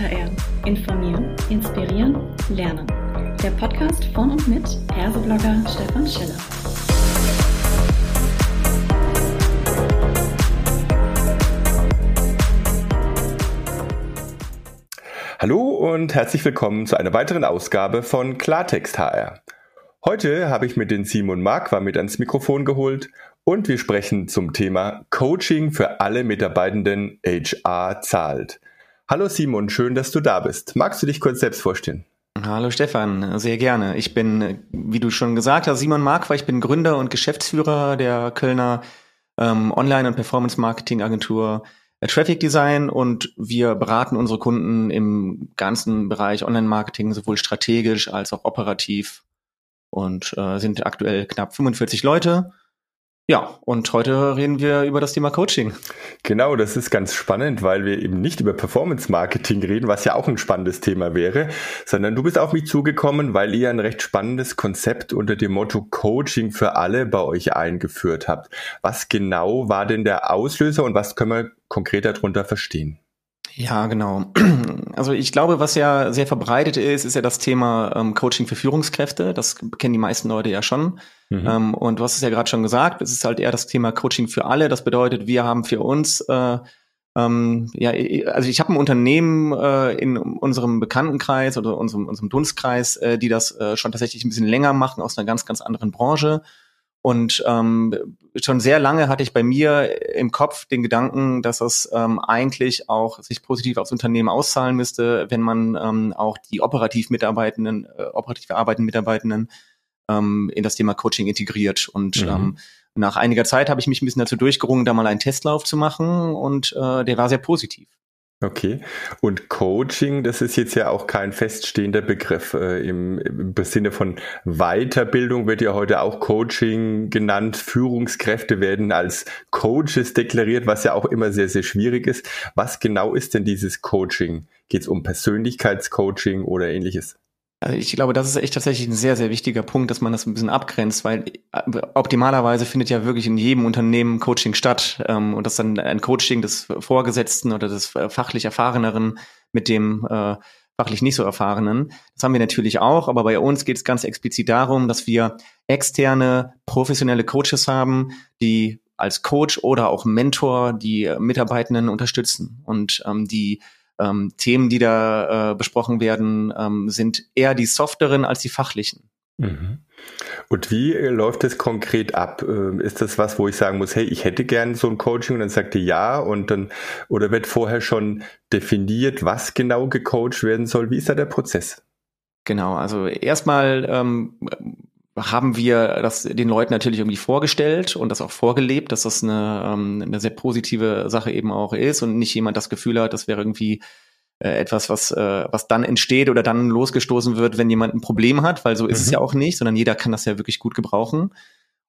HR. Informieren, inspirieren, lernen. Der Podcast von und mit Herseblogger Stefan Schiller. Hallo und herzlich willkommen zu einer weiteren Ausgabe von Klartext HR. Heute habe ich mir den Simon Marquardt mit ans Mikrofon geholt und wir sprechen zum Thema Coaching für alle Mitarbeitenden HR zahlt. Hallo Simon, schön, dass du da bist. Magst du dich kurz selbst vorstellen? Hallo Stefan, sehr gerne. Ich bin, wie du schon gesagt hast, Simon Marquardt. Ich bin Gründer und Geschäftsführer der Kölner ähm, Online- und Performance-Marketing-Agentur äh, Traffic Design und wir beraten unsere Kunden im ganzen Bereich Online-Marketing sowohl strategisch als auch operativ und äh, sind aktuell knapp 45 Leute. Ja, und heute reden wir über das Thema Coaching. Genau, das ist ganz spannend, weil wir eben nicht über Performance Marketing reden, was ja auch ein spannendes Thema wäre, sondern du bist auf mich zugekommen, weil ihr ein recht spannendes Konzept unter dem Motto Coaching für alle bei euch eingeführt habt. Was genau war denn der Auslöser und was können wir konkret darunter verstehen? Ja, genau. Also ich glaube, was ja sehr verbreitet ist, ist ja das Thema ähm, Coaching für Führungskräfte. Das kennen die meisten Leute ja schon. Mhm. Ähm, und du hast es ja gerade schon gesagt, es ist halt eher das Thema Coaching für alle. Das bedeutet, wir haben für uns äh, ähm, ja, also ich habe ein Unternehmen äh, in unserem Bekanntenkreis oder unserem, unserem Dunstkreis, äh, die das äh, schon tatsächlich ein bisschen länger machen aus einer ganz, ganz anderen Branche. Und ähm, schon sehr lange hatte ich bei mir im Kopf den Gedanken, dass es ähm, eigentlich auch sich positiv aufs Unternehmen auszahlen müsste, wenn man ähm, auch die operativ Mitarbeitenden, äh, operativ arbeitenden Mitarbeitenden ähm, in das Thema Coaching integriert. Und mhm. ähm, nach einiger Zeit habe ich mich ein bisschen dazu durchgerungen, da mal einen Testlauf zu machen und äh, der war sehr positiv. Okay. Und Coaching, das ist jetzt ja auch kein feststehender Begriff. Äh, im, Im Sinne von Weiterbildung wird ja heute auch Coaching genannt. Führungskräfte werden als Coaches deklariert, was ja auch immer sehr, sehr schwierig ist. Was genau ist denn dieses Coaching? Geht es um Persönlichkeitscoaching oder ähnliches? Also ich glaube, das ist echt tatsächlich ein sehr, sehr wichtiger Punkt, dass man das ein bisschen abgrenzt, weil äh, optimalerweise findet ja wirklich in jedem Unternehmen Coaching statt ähm, und das dann ein Coaching des Vorgesetzten oder des fachlich Erfahreneren mit dem äh, fachlich nicht so Erfahrenen. Das haben wir natürlich auch, aber bei uns geht es ganz explizit darum, dass wir externe, professionelle Coaches haben, die als Coach oder auch Mentor die Mitarbeitenden unterstützen und ähm, die ähm, Themen, die da äh, besprochen werden, ähm, sind eher die softeren als die fachlichen. Mhm. Und wie äh, läuft es konkret ab? Ähm, ist das was, wo ich sagen muss, hey, ich hätte gern so ein Coaching und dann sagt ihr ja und dann, oder wird vorher schon definiert, was genau gecoacht werden soll? Wie ist da der Prozess? Genau, also erstmal ähm, haben wir das den Leuten natürlich irgendwie vorgestellt und das auch vorgelebt, dass das eine, ähm, eine sehr positive Sache eben auch ist und nicht jemand das Gefühl hat, das wäre irgendwie äh, etwas, was, äh, was dann entsteht oder dann losgestoßen wird, wenn jemand ein Problem hat, weil so ist mhm. es ja auch nicht, sondern jeder kann das ja wirklich gut gebrauchen.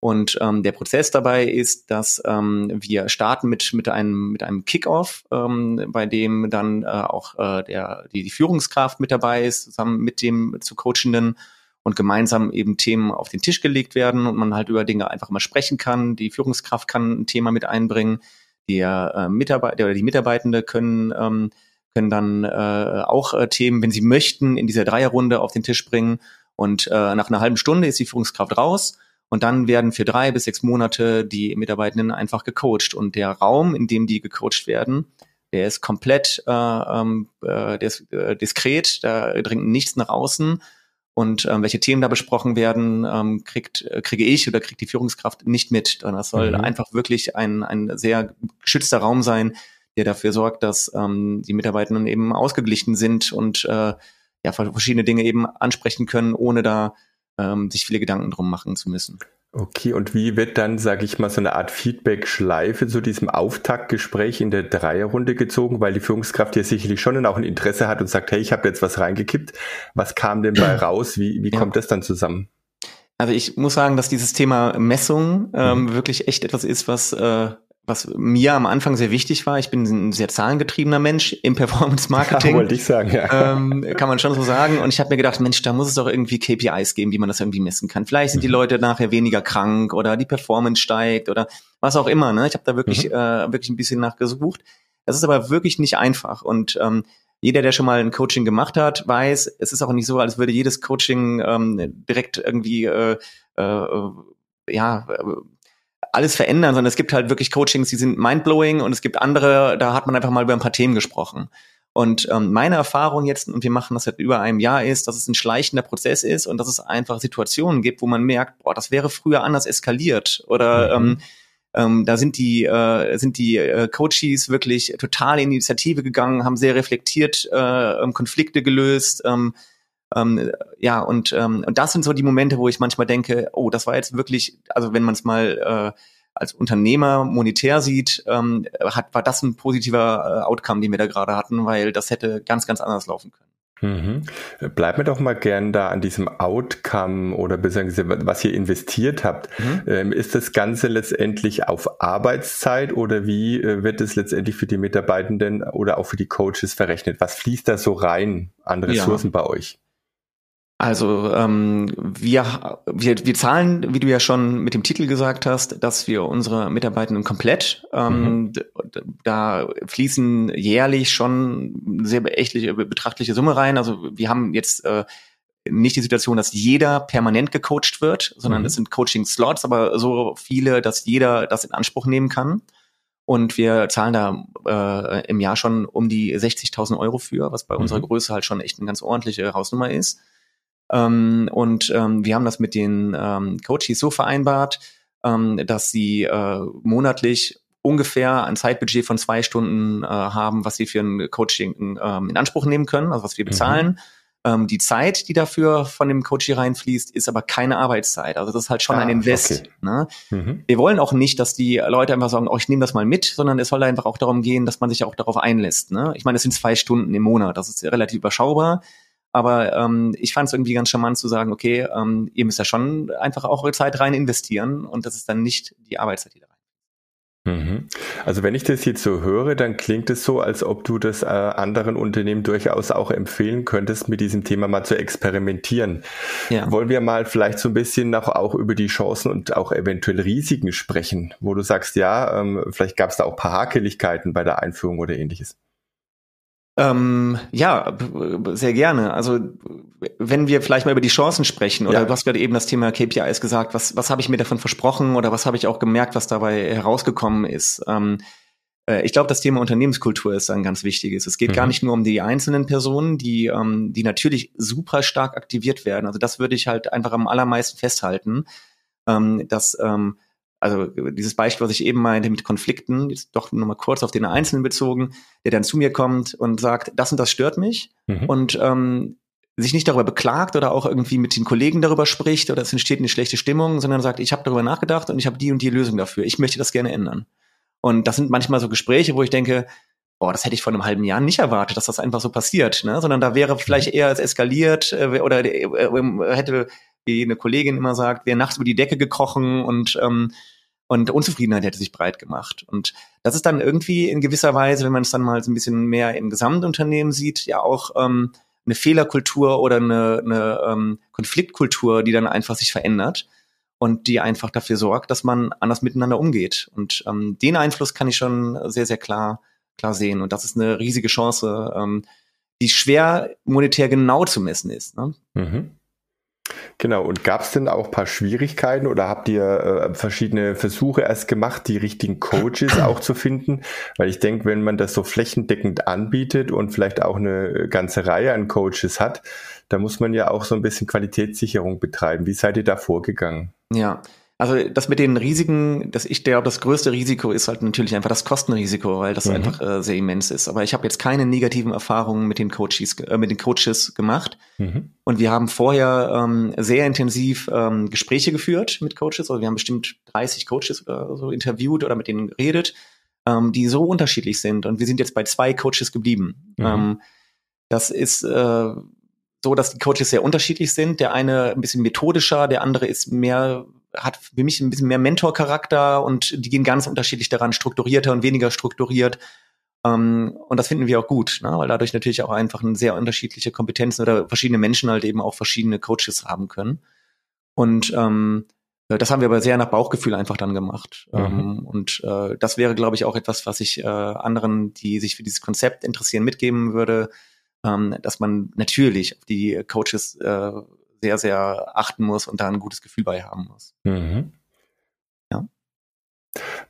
Und ähm, der Prozess dabei ist, dass ähm, wir starten mit mit einem mit einem Kickoff, ähm, bei dem dann äh, auch äh, der die, die Führungskraft mit dabei ist, zusammen mit dem zu Coachenden und gemeinsam eben Themen auf den Tisch gelegt werden und man halt über Dinge einfach mal sprechen kann. Die Führungskraft kann ein Thema mit einbringen, der äh, Mitarbeiter oder die Mitarbeitende können ähm, können dann äh, auch äh, Themen, wenn sie möchten, in dieser Dreierrunde auf den Tisch bringen. Und äh, nach einer halben Stunde ist die Führungskraft raus. Und dann werden für drei bis sechs Monate die Mitarbeitenden einfach gecoacht. Und der Raum, in dem die gecoacht werden, der ist komplett äh, ähm, äh, der ist, äh, diskret, da dringt nichts nach außen und ähm, welche Themen da besprochen werden, ähm, kriegt, äh, kriege ich oder kriegt die Führungskraft nicht mit. Und das soll mhm. einfach wirklich ein, ein sehr geschützter Raum sein, der dafür sorgt, dass ähm, die Mitarbeitenden eben ausgeglichen sind und äh, ja, verschiedene Dinge eben ansprechen können, ohne da ähm, sich viele Gedanken drum machen zu müssen. Okay, und wie wird dann, sage ich mal, so eine Art Feedback-Schleife zu diesem Auftaktgespräch in der Dreierrunde gezogen, weil die Führungskraft ja sicherlich schon auch ein Interesse hat und sagt, hey, ich habe jetzt was reingekippt. Was kam denn bei raus? Wie, wie ja. kommt das dann zusammen? Also ich muss sagen, dass dieses Thema Messung ähm, mhm. wirklich echt etwas ist, was äh, was mir am Anfang sehr wichtig war, ich bin ein sehr zahlengetriebener Mensch im Performance-Marketing. Ja, wollte ich sagen, ja. Ähm, kann man schon so sagen. Und ich habe mir gedacht, Mensch, da muss es doch irgendwie KPIs geben, wie man das irgendwie messen kann. Vielleicht sind mhm. die Leute nachher weniger krank oder die Performance steigt oder was auch immer. Ne? Ich habe da wirklich, mhm. äh, wirklich ein bisschen nachgesucht. Das ist aber wirklich nicht einfach. Und ähm, jeder, der schon mal ein Coaching gemacht hat, weiß, es ist auch nicht so, als würde jedes Coaching ähm, direkt irgendwie äh, äh, ja alles verändern, sondern es gibt halt wirklich Coachings, die sind mindblowing und es gibt andere, da hat man einfach mal über ein paar Themen gesprochen. Und ähm, meine Erfahrung jetzt, und wir machen das seit über einem Jahr, ist, dass es ein schleichender Prozess ist und dass es einfach Situationen gibt, wo man merkt, boah, das wäre früher anders eskaliert oder mhm. ähm, ähm, da sind die äh, sind die äh, Coaches wirklich total in Initiative gegangen, haben sehr reflektiert äh, Konflikte gelöst. Ähm, ähm, ja, und, ähm, und das sind so die Momente, wo ich manchmal denke, oh, das war jetzt wirklich, also wenn man es mal äh, als Unternehmer monetär sieht, ähm, hat, war das ein positiver äh, Outcome, den wir da gerade hatten, weil das hätte ganz, ganz anders laufen können. Mhm. Bleibt mir doch mal gern da an diesem Outcome oder beziehungsweise was ihr investiert habt. Mhm. Ähm, ist das Ganze letztendlich auf Arbeitszeit oder wie äh, wird es letztendlich für die Mitarbeitenden oder auch für die Coaches verrechnet? Was fließt da so rein an Ressourcen ja. bei euch? Also ähm, wir, wir, wir zahlen, wie du ja schon mit dem Titel gesagt hast, dass wir unsere Mitarbeitenden komplett, ähm, mhm. da fließen jährlich schon sehr beachtliche, betrachtliche Summe rein. Also wir haben jetzt äh, nicht die Situation, dass jeder permanent gecoacht wird, sondern mhm. es sind Coaching-Slots, aber so viele, dass jeder das in Anspruch nehmen kann. Und wir zahlen da äh, im Jahr schon um die 60.000 Euro für, was bei mhm. unserer Größe halt schon echt eine ganz ordentliche Hausnummer ist. Ähm, und ähm, wir haben das mit den ähm, Coaches so vereinbart, ähm, dass sie äh, monatlich ungefähr ein Zeitbudget von zwei Stunden äh, haben, was sie für ein Coaching ähm, in Anspruch nehmen können, also was wir mhm. bezahlen. Mhm. Ähm, die Zeit, die dafür von dem Coach reinfließt, ist aber keine Arbeitszeit. Also das ist halt schon ah, ein Invest. Okay. Ne? Mhm. Wir wollen auch nicht, dass die Leute einfach sagen, oh, ich nehme das mal mit, sondern es soll einfach auch darum gehen, dass man sich auch darauf einlässt. Ne? Ich meine, es sind zwei Stunden im Monat, das ist relativ überschaubar. Aber ähm, ich fand es irgendwie ganz charmant zu sagen, okay, ähm, ihr müsst ja schon einfach auch eure Zeit rein investieren und das ist dann nicht die Arbeitszeit, die da rein. Mhm. Also wenn ich das jetzt so höre, dann klingt es so, als ob du das äh, anderen Unternehmen durchaus auch empfehlen könntest, mit diesem Thema mal zu experimentieren. Ja. Wollen wir mal vielleicht so ein bisschen noch auch über die Chancen und auch eventuell Risiken sprechen, wo du sagst, ja, ähm, vielleicht gab es da auch paar Hakeligkeiten bei der Einführung oder ähnliches. Ähm, ja, sehr gerne. Also wenn wir vielleicht mal über die Chancen sprechen, oder ja. du hast gerade eben das Thema KPIs gesagt, was, was habe ich mir davon versprochen oder was habe ich auch gemerkt, was dabei herausgekommen ist? Ähm, äh, ich glaube, das Thema Unternehmenskultur ist ein ganz wichtiges. Es geht mhm. gar nicht nur um die einzelnen Personen, die, ähm, die natürlich super stark aktiviert werden. Also das würde ich halt einfach am allermeisten festhalten, ähm, dass ähm, also dieses Beispiel, was ich eben meinte mit Konflikten, jetzt doch nochmal kurz auf den Einzelnen bezogen, der dann zu mir kommt und sagt, das und das stört mich mhm. und ähm, sich nicht darüber beklagt oder auch irgendwie mit den Kollegen darüber spricht oder es entsteht eine schlechte Stimmung, sondern sagt, ich habe darüber nachgedacht und ich habe die und die Lösung dafür. Ich möchte das gerne ändern. Und das sind manchmal so Gespräche, wo ich denke, boah, das hätte ich vor einem halben Jahr nicht erwartet, dass das einfach so passiert, ne? sondern da wäre vielleicht mhm. eher als eskaliert äh, oder äh, äh, hätte wie eine Kollegin immer sagt, wäre nachts über die Decke gekrochen und ähm, und Unzufriedenheit hätte sich breit gemacht. Und das ist dann irgendwie in gewisser Weise, wenn man es dann mal so ein bisschen mehr im Gesamtunternehmen sieht, ja auch ähm, eine Fehlerkultur oder eine, eine ähm, Konfliktkultur, die dann einfach sich verändert und die einfach dafür sorgt, dass man anders miteinander umgeht. Und ähm, den Einfluss kann ich schon sehr, sehr klar, klar sehen. Und das ist eine riesige Chance, ähm, die schwer monetär genau zu messen ist. Ne? Mhm. Genau, und gab es denn auch paar Schwierigkeiten oder habt ihr äh, verschiedene Versuche erst gemacht, die richtigen Coaches auch zu finden? Weil ich denke, wenn man das so flächendeckend anbietet und vielleicht auch eine ganze Reihe an Coaches hat, da muss man ja auch so ein bisschen Qualitätssicherung betreiben. Wie seid ihr da vorgegangen? Ja, also das mit den Risiken, das ich glaube, das größte Risiko ist halt natürlich einfach das Kostenrisiko, weil das mhm. einfach äh, sehr immens ist. Aber ich habe jetzt keine negativen Erfahrungen mit den Coaches, äh, mit den Coaches gemacht. Mhm. Und wir haben vorher ähm, sehr intensiv ähm, Gespräche geführt mit Coaches. Also wir haben bestimmt 30 Coaches oder so interviewt oder mit denen geredet, ähm, die so unterschiedlich sind. Und wir sind jetzt bei zwei Coaches geblieben. Mhm. Ähm, das ist äh, so, dass die Coaches sehr unterschiedlich sind. Der eine ein bisschen methodischer, der andere ist mehr hat für mich ein bisschen mehr Mentor-Charakter und die gehen ganz unterschiedlich daran, strukturierter und weniger strukturiert. Ähm, und das finden wir auch gut, ne? weil dadurch natürlich auch einfach eine sehr unterschiedliche Kompetenzen oder verschiedene Menschen halt eben auch verschiedene Coaches haben können. Und ähm, das haben wir aber sehr nach Bauchgefühl einfach dann gemacht. Mhm. Ähm, und äh, das wäre, glaube ich, auch etwas, was ich äh, anderen, die sich für dieses Konzept interessieren, mitgeben würde ähm, dass man natürlich auf die Coaches äh, sehr, sehr achten muss und da ein gutes Gefühl bei haben muss. Mhm.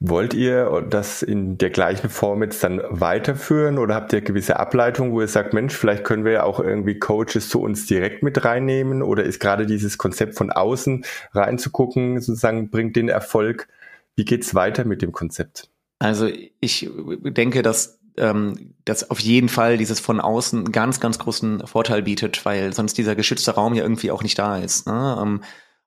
Wollt ihr das in der gleichen Form jetzt dann weiterführen oder habt ihr gewisse Ableitungen, wo ihr sagt, Mensch, vielleicht können wir ja auch irgendwie Coaches zu uns direkt mit reinnehmen oder ist gerade dieses Konzept von außen reinzugucken, sozusagen, bringt den Erfolg? Wie geht's weiter mit dem Konzept? Also ich denke, dass ähm, das auf jeden Fall dieses von außen einen ganz, ganz großen Vorteil bietet, weil sonst dieser geschützte Raum ja irgendwie auch nicht da ist. Ne? Ähm,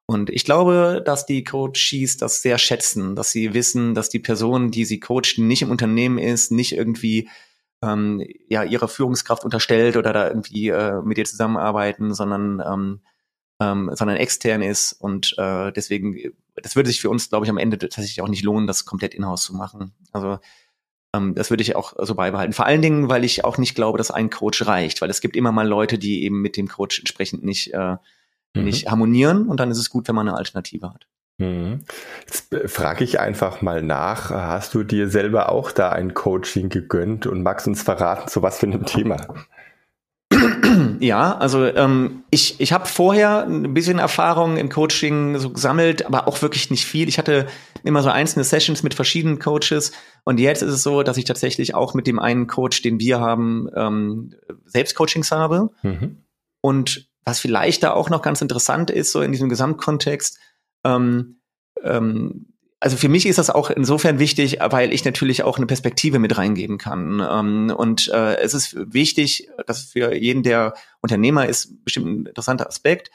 und ich glaube, dass die Coaches das sehr schätzen, dass sie wissen, dass die Person, die sie coachen, nicht im Unternehmen ist, nicht irgendwie ähm, ja ihrer Führungskraft unterstellt oder da irgendwie äh, mit ihr zusammenarbeiten, sondern ähm, ähm, sondern extern ist und äh, deswegen das würde sich für uns glaube ich am Ende tatsächlich auch nicht lohnen, das komplett in-house zu machen. Also das würde ich auch so beibehalten. Vor allen Dingen, weil ich auch nicht glaube, dass ein Coach reicht, weil es gibt immer mal Leute, die eben mit dem Coach entsprechend nicht äh, mhm. nicht harmonieren und dann ist es gut, wenn man eine Alternative hat. Mhm. Jetzt frage ich einfach mal nach, hast du dir selber auch da ein Coaching gegönnt und magst uns verraten, zu was für einem Thema? Ja, also ähm, ich, ich habe vorher ein bisschen Erfahrung im Coaching so gesammelt, aber auch wirklich nicht viel. Ich hatte immer so einzelne Sessions mit verschiedenen Coaches und jetzt ist es so, dass ich tatsächlich auch mit dem einen Coach, den wir haben, ähm, selbst Coachings habe. Mhm. Und was vielleicht da auch noch ganz interessant ist, so in diesem Gesamtkontext, ähm, ähm, also für mich ist das auch insofern wichtig, weil ich natürlich auch eine Perspektive mit reingeben kann. Ähm, und äh, es ist wichtig, dass für jeden, der Unternehmer ist, bestimmt ein interessanter Aspekt.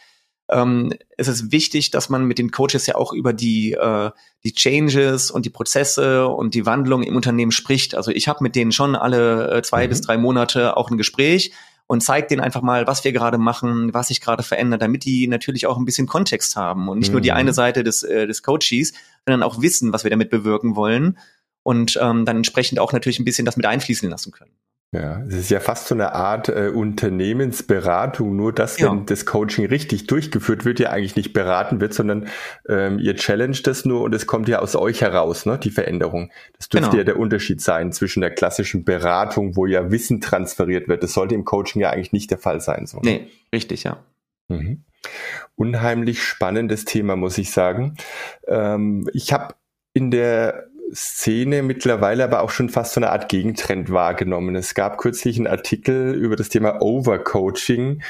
Ähm, es ist wichtig, dass man mit den Coaches ja auch über die, äh, die Changes und die Prozesse und die Wandlung im Unternehmen spricht. Also ich habe mit denen schon alle äh, zwei mhm. bis drei Monate auch ein Gespräch und zeigt denen einfach mal, was wir gerade machen, was sich gerade verändert, damit die natürlich auch ein bisschen Kontext haben und nicht mhm. nur die mhm. eine Seite des, äh, des Coaches, sondern auch wissen, was wir damit bewirken wollen und ähm, dann entsprechend auch natürlich ein bisschen das mit einfließen lassen können. Ja, es ist ja fast so eine Art äh, Unternehmensberatung, nur dass, ja. wenn das Coaching richtig durchgeführt wird, ja eigentlich nicht beraten wird, sondern ähm, ihr challenge das nur und es kommt ja aus euch heraus, ne, die Veränderung. Das dürfte genau. ja der Unterschied sein zwischen der klassischen Beratung, wo ja Wissen transferiert wird. Das sollte im Coaching ja eigentlich nicht der Fall sein. So. Ne? Nee, richtig, ja. Mhm. Unheimlich spannendes Thema, muss ich sagen. Ähm, ich habe in der Szene mittlerweile aber auch schon fast so eine Art Gegentrend wahrgenommen. Es gab kürzlich einen Artikel über das Thema Overcoaching,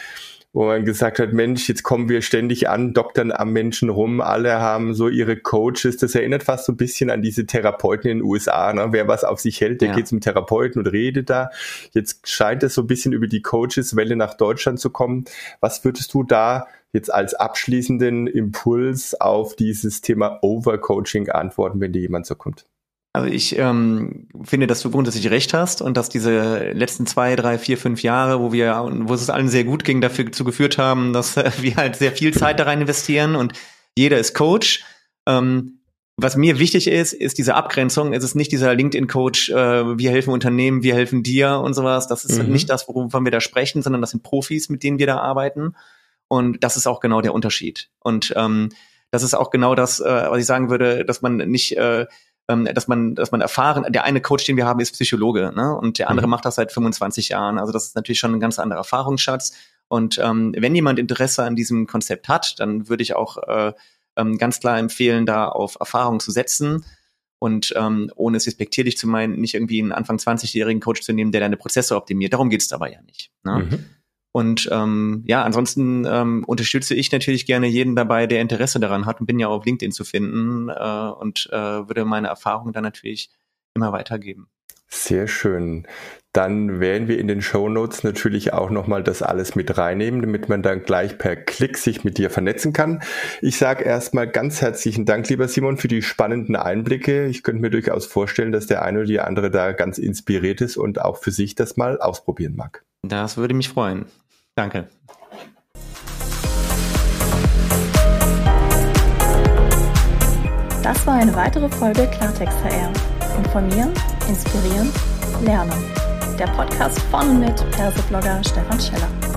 wo man gesagt hat, Mensch, jetzt kommen wir ständig an, doktern am Menschen rum, alle haben so ihre Coaches. Das erinnert fast so ein bisschen an diese Therapeuten in den USA. Ne? Wer was auf sich hält, der ja. geht zum Therapeuten und redet da. Jetzt scheint es so ein bisschen über die Coaches-Welle nach Deutschland zu kommen. Was würdest du da jetzt als abschließenden Impuls auf dieses Thema Overcoaching antworten, wenn dir jemand so kommt? Also ich ähm, finde, dass du grundsätzlich recht hast und dass diese letzten zwei, drei, vier, fünf Jahre, wo wir, wo es allen sehr gut ging, dafür zu geführt haben, dass wir halt sehr viel Zeit da rein investieren und jeder ist Coach. Ähm, was mir wichtig ist, ist diese Abgrenzung. Es ist nicht dieser LinkedIn-Coach, äh, wir helfen Unternehmen, wir helfen dir und sowas. Das ist mhm. nicht das, worüber wir da sprechen, sondern das sind Profis, mit denen wir da arbeiten. Und das ist auch genau der Unterschied. Und ähm, das ist auch genau das, äh, was ich sagen würde, dass man nicht, äh, ähm, dass man, dass man erfahren, der eine Coach, den wir haben, ist Psychologe, ne? Und der andere mhm. macht das seit 25 Jahren. Also das ist natürlich schon ein ganz anderer Erfahrungsschatz. Und ähm, wenn jemand Interesse an diesem Konzept hat, dann würde ich auch äh, ähm, ganz klar empfehlen, da auf Erfahrung zu setzen und ähm, ohne es respektierlich zu meinen, nicht irgendwie einen Anfang 20-jährigen Coach zu nehmen, der deine Prozesse optimiert. Darum geht es dabei ja nicht. Ne? Mhm. Und ähm, ja, ansonsten ähm, unterstütze ich natürlich gerne jeden dabei, der Interesse daran hat und bin ja auf LinkedIn zu finden äh, und äh, würde meine Erfahrungen dann natürlich immer weitergeben. Sehr schön. Dann werden wir in den Show Notes natürlich auch nochmal das alles mit reinnehmen, damit man dann gleich per Klick sich mit dir vernetzen kann. Ich sage erstmal ganz herzlichen Dank, lieber Simon, für die spannenden Einblicke. Ich könnte mir durchaus vorstellen, dass der eine oder die andere da ganz inspiriert ist und auch für sich das mal ausprobieren mag. Das würde mich freuen. Danke. Das war eine weitere Folge Klartext HR. Informieren, inspirieren, lernen. Der Podcast von und mit Perseblogger Stefan Scheller.